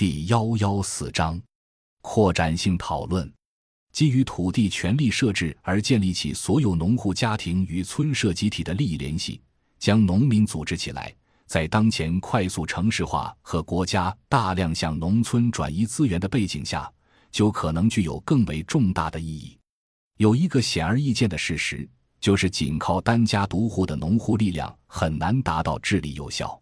第幺幺四章，扩展性讨论。基于土地权利设置而建立起所有农户家庭与村社集体的利益联系，将农民组织起来，在当前快速城市化和国家大量向农村转移资源的背景下，就可能具有更为重大的意义。有一个显而易见的事实，就是仅靠单家独户的农户力量很难达到治理有效。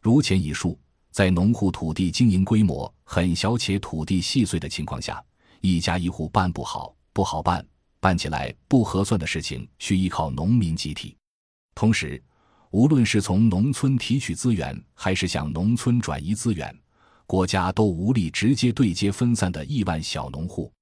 如前已述，在农户土地经营规模很小且土地细碎的情况下。一家一户办不好，不好办，办起来不合算的事情，需依靠农民集体。同时，无论是从农村提取资源，还是向农村转移资源，国家都无力直接对接分散的亿万小农户。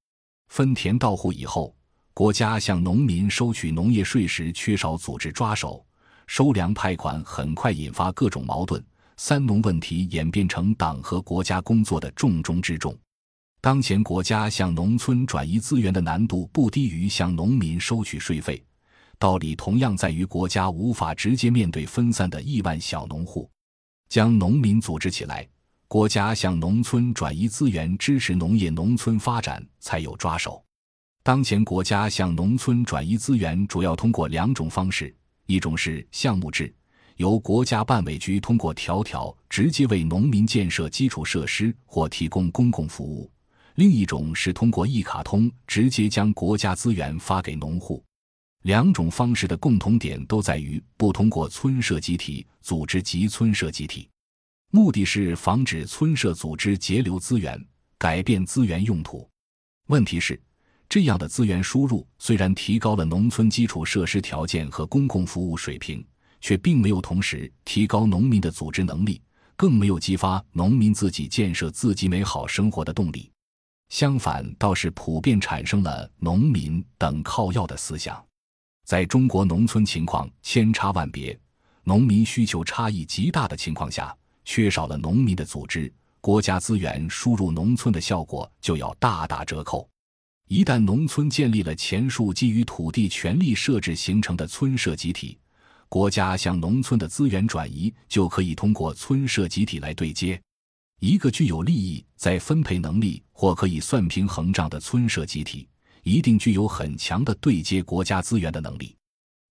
分田到户以后，国家向农民收取农业税时缺少组织抓手，收粮派款很快引发各种矛盾，三农问题演变成党和国家工作的重中之重。当前国家向农村转移资源的难度不低于向农民收取税费，道理同样在于国家无法直接面对分散的亿万小农户，将农民组织起来，国家向农村转移资源，支持农业农村发展才有抓手。当前国家向农村转移资源主要通过两种方式：一种是项目制，由国家办委局通过条条直接为农民建设基础设施或提供公共服务。另一种是通过一卡通直接将国家资源发给农户，两种方式的共同点都在于不通过村社集体组织及村社集体，目的是防止村社组织截留资源，改变资源用途。问题是，这样的资源输入虽然提高了农村基础设施条件和公共服务水平，却并没有同时提高农民的组织能力，更没有激发农民自己建设自己美好生活的动力。相反，倒是普遍产生了农民等靠要的思想。在中国农村情况千差万别、农民需求差异极大的情况下，缺少了农民的组织，国家资源输入农村的效果就要大打折扣。一旦农村建立了前述基于土地权利设置形成的村社集体，国家向农村的资源转移就可以通过村社集体来对接。一个具有利益、在分配能力或可以算平衡账的村社集体，一定具有很强的对接国家资源的能力。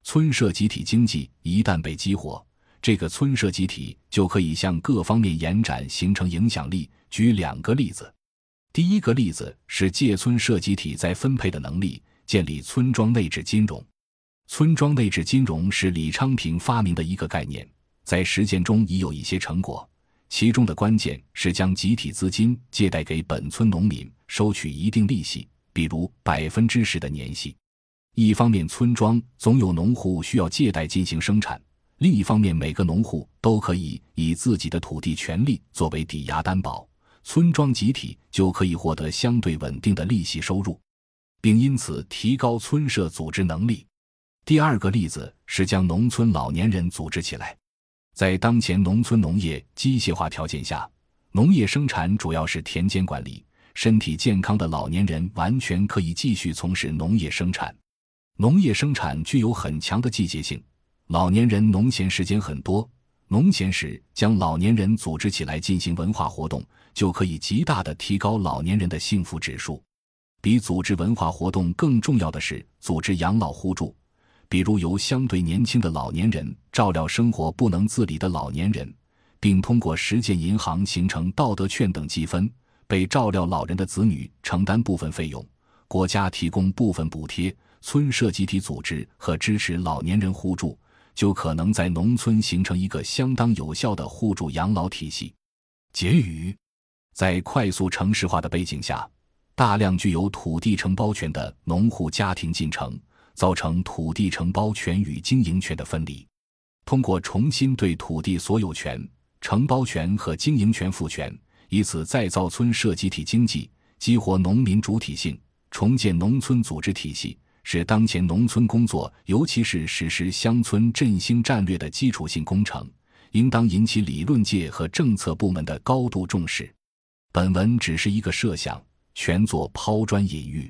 村社集体经济一旦被激活，这个村社集体就可以向各方面延展，形成影响力。举两个例子，第一个例子是借村社集体在分配的能力，建立村庄内置金融。村庄内置金融是李昌平发明的一个概念，在实践中已有一些成果。其中的关键是将集体资金借贷给本村农民，收取一定利息，比如百分之十的年息。一方面，村庄总有农户需要借贷进行生产；另一方面，每个农户都可以以自己的土地权利作为抵押担保，村庄集体就可以获得相对稳定的利息收入，并因此提高村社组织能力。第二个例子是将农村老年人组织起来。在当前农村农业机械化条件下，农业生产主要是田间管理。身体健康的老年人完全可以继续从事农业生产。农业生产具有很强的季节性，老年人农闲时间很多。农闲时将老年人组织起来进行文化活动，就可以极大的提高老年人的幸福指数。比组织文化活动更重要的是组织养老互助。比如由相对年轻的老年人照料生活不能自理的老年人，并通过实践银行形成道德券等积分，被照料老人的子女承担部分费用，国家提供部分补贴，村社集体组织和支持老年人互助，就可能在农村形成一个相当有效的互助养老体系。结语：在快速城市化的背景下，大量具有土地承包权的农户家庭进城。造成土地承包权与经营权的分离，通过重新对土地所有权、承包权和经营权赋权，以此再造村社集体经济，激活农民主体性，重建农村组织体系，是当前农村工作，尤其是实施乡村振兴战略的基础性工程，应当引起理论界和政策部门的高度重视。本文只是一个设想，全作抛砖引玉。